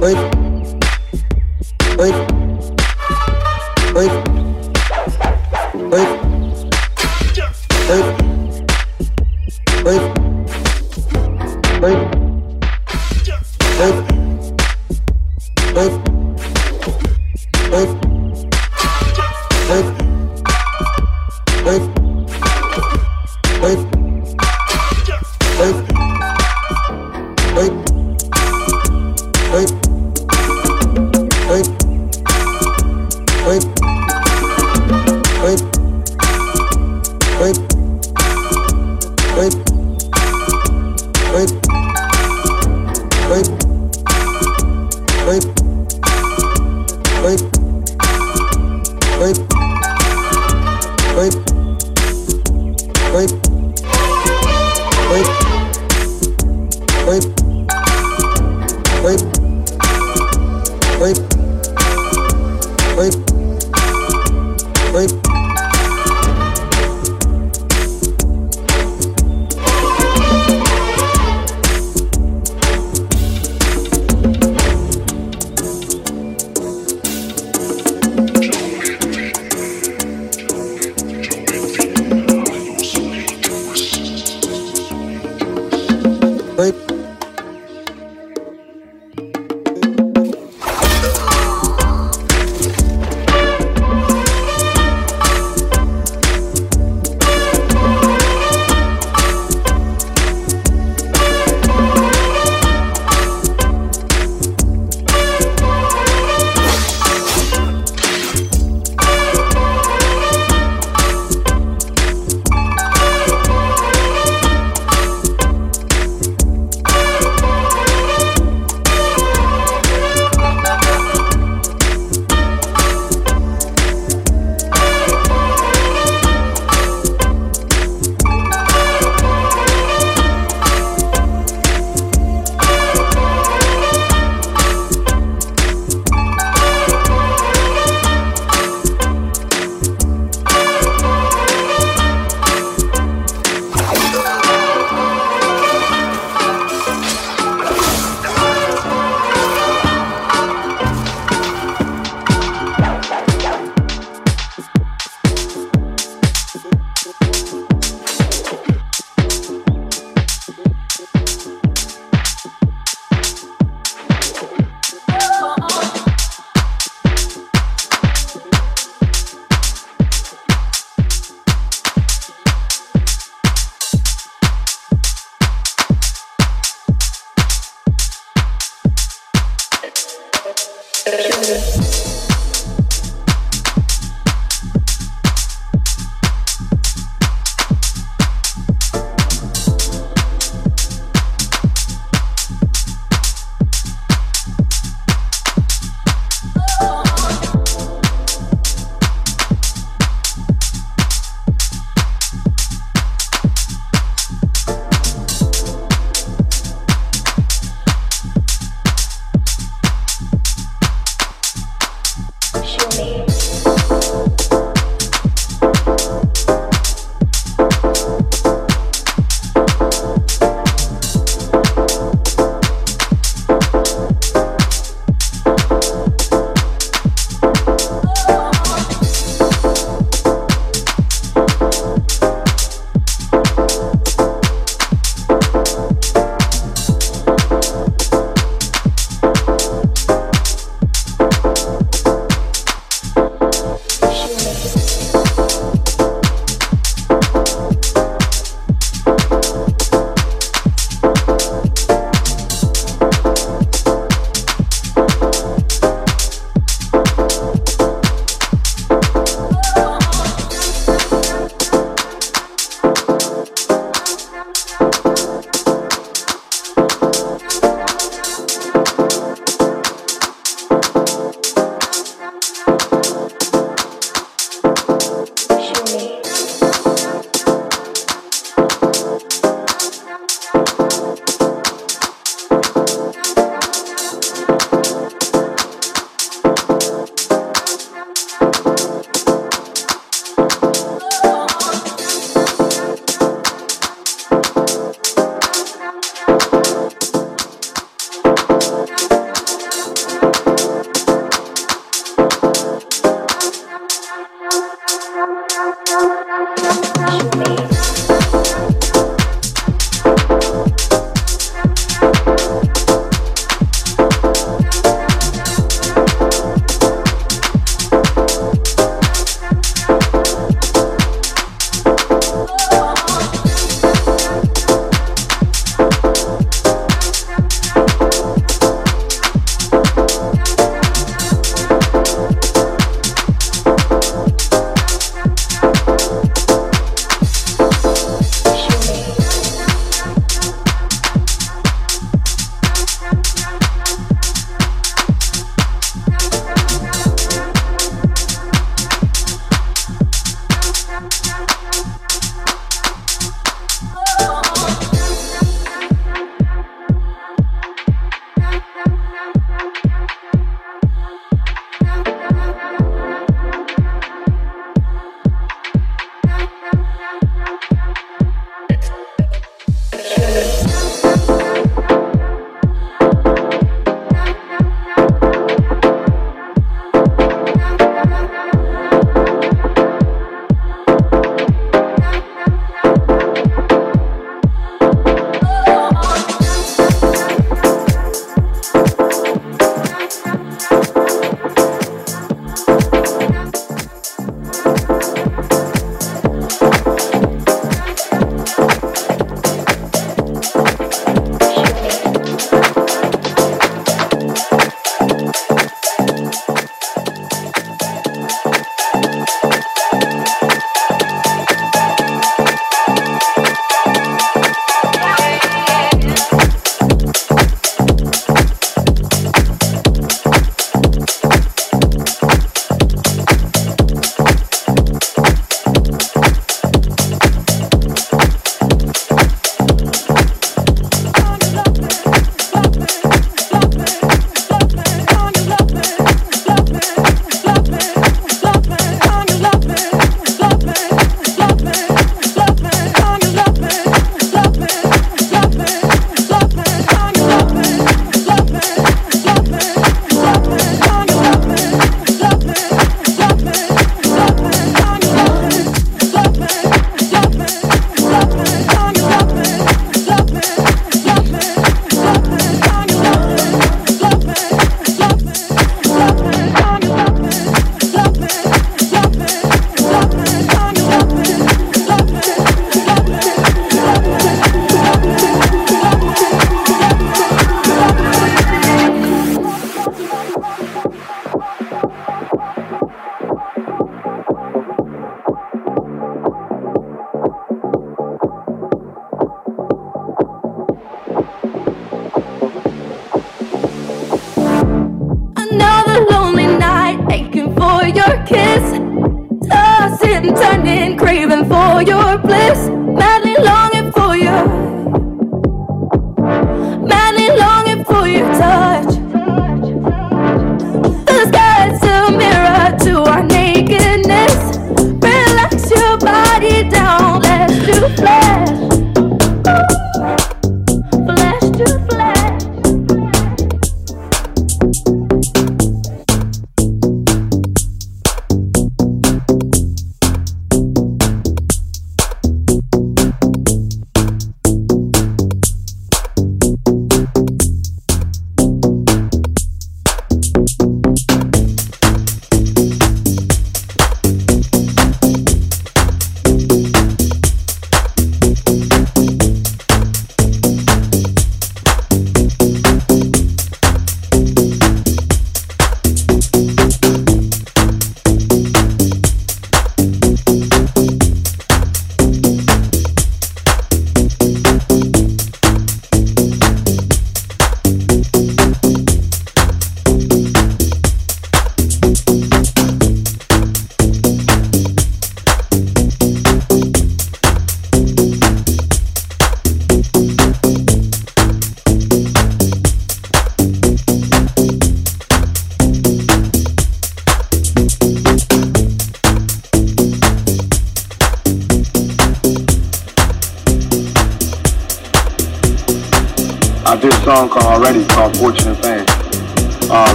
Wait.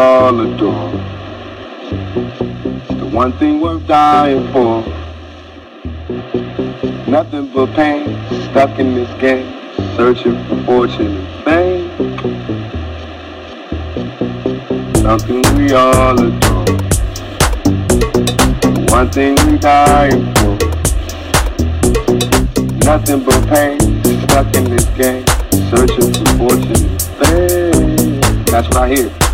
all adore. The one thing worth dying for. Nothing but pain, stuck in this game, searching for fortune and fame. Something we all adore. The one thing we dying for. Nothing but pain, stuck in this game, searching for fortune and fame. That's what I hear.